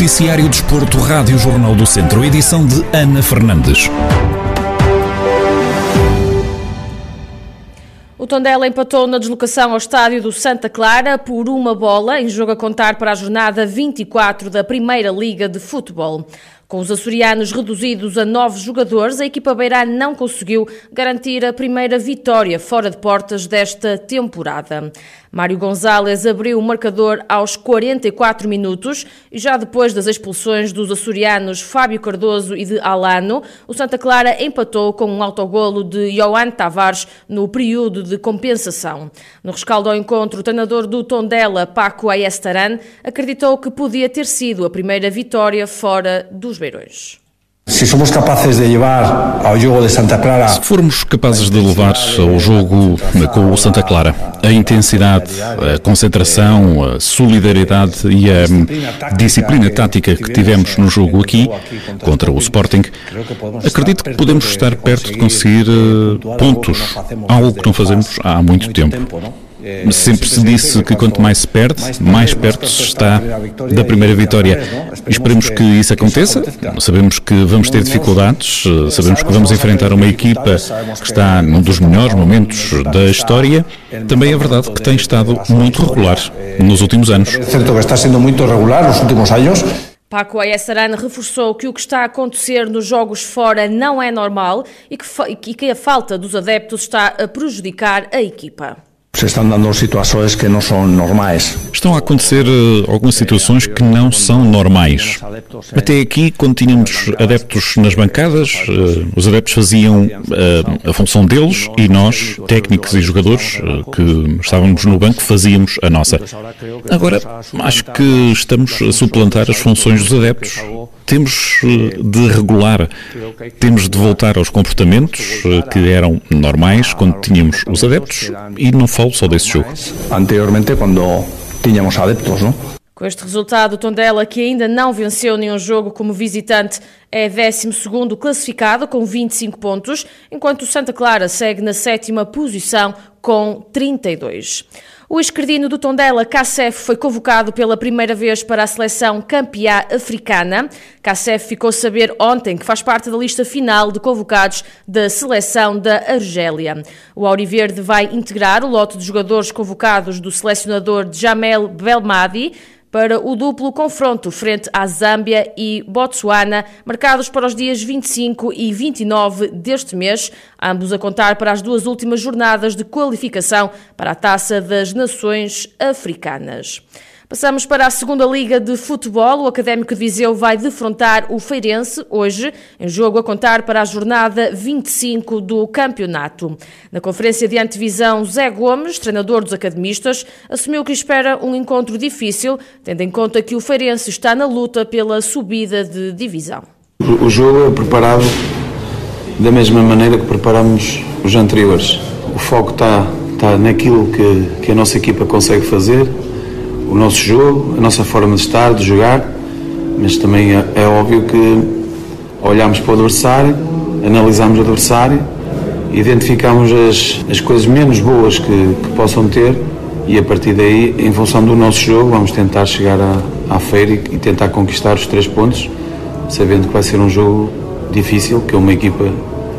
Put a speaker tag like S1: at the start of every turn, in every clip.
S1: Noticiário Desporto, Rádio Jornal do Centro, edição de Ana Fernandes.
S2: O Tondela empatou na deslocação ao estádio do Santa Clara por uma bola, em jogo a contar para a jornada 24 da Primeira Liga de Futebol. Com os açorianos reduzidos a nove jogadores, a equipa beirã não conseguiu garantir a primeira vitória fora de portas desta temporada. Mário Gonzalez abriu o marcador aos 44 minutos e já depois das expulsões dos açorianos Fábio Cardoso e de Alano, o Santa Clara empatou com um autogolo de Johan Tavares no período de compensação. No rescaldo ao encontro, o treinador do Tondela, Paco Ayestaran, acreditou que podia ter sido a primeira vitória fora dos Beirões.
S3: Se somos capazes de levar ao jogo de Santa Clara.
S1: Se formos capazes de levar ao jogo com o Santa Clara a intensidade, a concentração, a solidariedade e a disciplina tática que tivemos no jogo aqui contra o Sporting, acredito que podemos estar perto de conseguir eh, pontos, algo que não fazemos há muito tempo. Sempre se disse que quanto mais se perde, mais perto se está da primeira vitória. Esperemos que isso aconteça. Sabemos que vamos ter dificuldades, sabemos que vamos enfrentar uma equipa que está num dos melhores momentos da história. Também é verdade que tem estado muito regular nos últimos anos.
S3: É certo que está sendo muito regular nos últimos anos.
S2: Paco Ayesarana reforçou que o que está a acontecer nos jogos fora não é normal e que, e que a falta dos adeptos está a prejudicar a equipa
S3: se estão dando situações que não são normais.
S1: Estão a acontecer uh, algumas situações que não são normais. Até aqui, quando tínhamos adeptos nas bancadas, uh, os adeptos faziam uh, a função deles e nós, técnicos e jogadores que estávamos no banco, fazíamos a nossa. Agora, acho que estamos a suplantar as funções dos adeptos temos de regular, temos de voltar aos comportamentos que eram normais quando tínhamos os adeptos e não falo só desse jogo.
S3: Anteriormente, quando tínhamos adeptos, não?
S2: Com este resultado, o Tondela, que ainda não venceu nenhum jogo como visitante, é 12 classificado com 25 pontos, enquanto o Santa Clara segue na sétima posição com 32. O esquerdino do Tondela, Kassef, foi convocado pela primeira vez para a seleção campeã africana. Kassef ficou a saber ontem que faz parte da lista final de convocados da seleção da Argélia. O Auriverde vai integrar o lote de jogadores convocados do selecionador Jamel Belmadi, para o duplo confronto frente à Zâmbia e Botsuana, marcados para os dias 25 e 29 deste mês, ambos a contar para as duas últimas jornadas de qualificação para a Taça das Nações Africanas. Passamos para a segunda Liga de Futebol. O Académico de Viseu vai defrontar o Feirense hoje, em jogo a contar para a jornada 25 do campeonato. Na conferência de antevisão, Zé Gomes, treinador dos academistas, assumiu que espera um encontro difícil, tendo em conta que o Feirense está na luta pela subida de divisão.
S4: O jogo é preparado da mesma maneira que preparamos os anteriores. O foco está, está naquilo que, que a nossa equipa consegue fazer o nosso jogo, a nossa forma de estar, de jogar, mas também é, é óbvio que olhamos para o adversário, analisamos o adversário, identificamos as, as coisas menos boas que, que possam ter e a partir daí, em função do nosso jogo, vamos tentar chegar à, à feira e, e tentar conquistar os três pontos, sabendo que vai ser um jogo difícil, que é uma equipa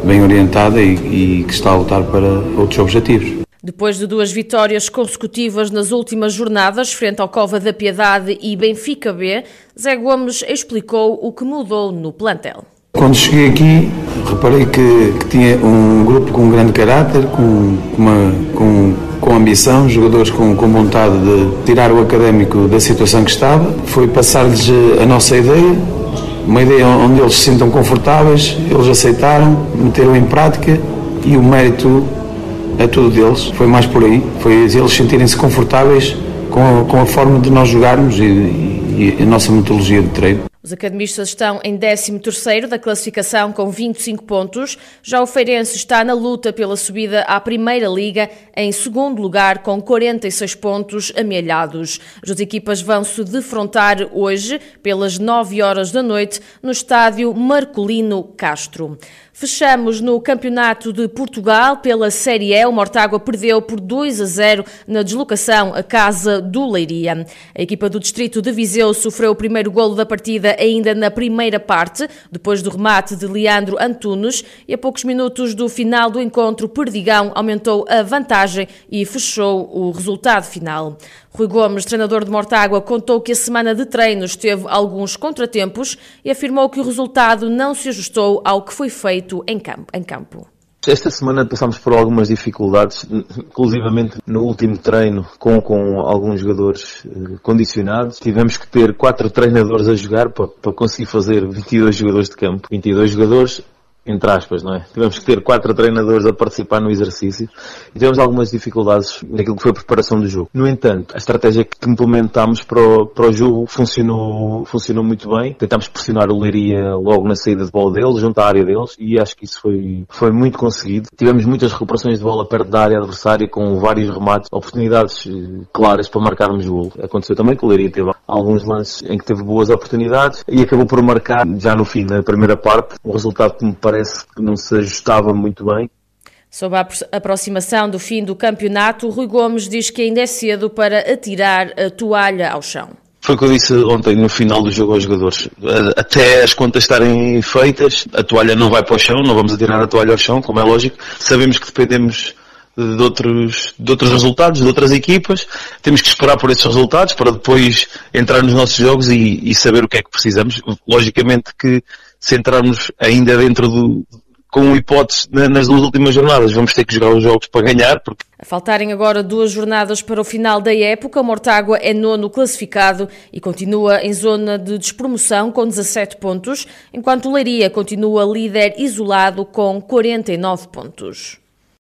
S4: bem orientada e, e que está a lutar para outros objetivos.
S2: Depois de duas vitórias consecutivas nas últimas jornadas, frente ao Cova da Piedade e Benfica B, Zé Gomes explicou o que mudou no plantel.
S4: Quando cheguei aqui, reparei que, que tinha um grupo com grande caráter, com, uma, com, com ambição, jogadores com, com vontade de tirar o académico da situação que estava. Foi passar-lhes a nossa ideia, uma ideia onde eles se sintam confortáveis, eles aceitaram, meteram em prática e o mérito é tudo deles, foi mais por aí, foi eles sentirem-se confortáveis com a, com a, forma de nós jogarmos e, e, e a nossa metodologia de treino.
S2: Os academistas estão em 13º da classificação com 25 pontos. Já o Feirense está na luta pela subida à Primeira Liga em segundo lugar com 46 pontos amealhados. As equipas vão se defrontar hoje pelas 9 horas da noite no estádio Marcolino Castro. Fechamos no Campeonato de Portugal pela Série E. O Mortágua perdeu por 2 a 0 na deslocação à casa do Leiria. A equipa do Distrito de Viseu sofreu o primeiro golo da partida ainda na primeira parte, depois do remate de Leandro Antunes, e a poucos minutos do final do encontro, Perdigão aumentou a vantagem e fechou o resultado final. Rui Gomes, treinador de Mortágua, contou que a semana de treinos teve alguns contratempos e afirmou que o resultado não se ajustou ao que foi feito em campo. Em campo.
S5: Esta semana passámos por algumas dificuldades, inclusivamente no último treino com, com alguns jogadores eh, condicionados. Tivemos que ter quatro treinadores a jogar para, para conseguir fazer 22 jogadores de campo. 22 jogadores entre aspas, não é? Tivemos que ter quatro treinadores a participar no exercício e tivemos algumas dificuldades naquilo que foi a preparação do jogo. No entanto, a estratégia que implementámos para o, para o jogo funcionou, funcionou muito bem. Tentámos pressionar o Leiria logo na saída de bola deles, junto à área deles, e acho que isso foi, foi muito conseguido. Tivemos muitas recuperações de bola perto da área adversária, com vários remates, oportunidades eh, claras para marcarmos o gol. Aconteceu também que o Leiria teve alguns lances em que teve boas oportunidades e acabou por marcar, já no fim da primeira parte, um resultado que me parece que não se ajustava muito bem.
S2: Sob a aproximação do fim do campeonato, Rui Gomes diz que ainda é cedo para atirar a toalha ao chão.
S5: Foi o que eu disse ontem no final do jogo aos jogadores. Até as contas estarem feitas, a toalha não vai para o chão, não vamos atirar a toalha ao chão, como é lógico. Sabemos que dependemos de outros, de outros resultados, de outras equipas. Temos que esperar por esses resultados para depois entrar nos nossos jogos e, e saber o que é que precisamos. Logicamente que se entrarmos ainda dentro do, com hipótese nas duas últimas jornadas. Vamos ter que jogar os jogos para ganhar. Porque...
S2: A faltarem agora duas jornadas para o final da época, Mortágua é nono classificado e continua em zona de despromoção com 17 pontos, enquanto Leiria continua líder isolado com 49 pontos.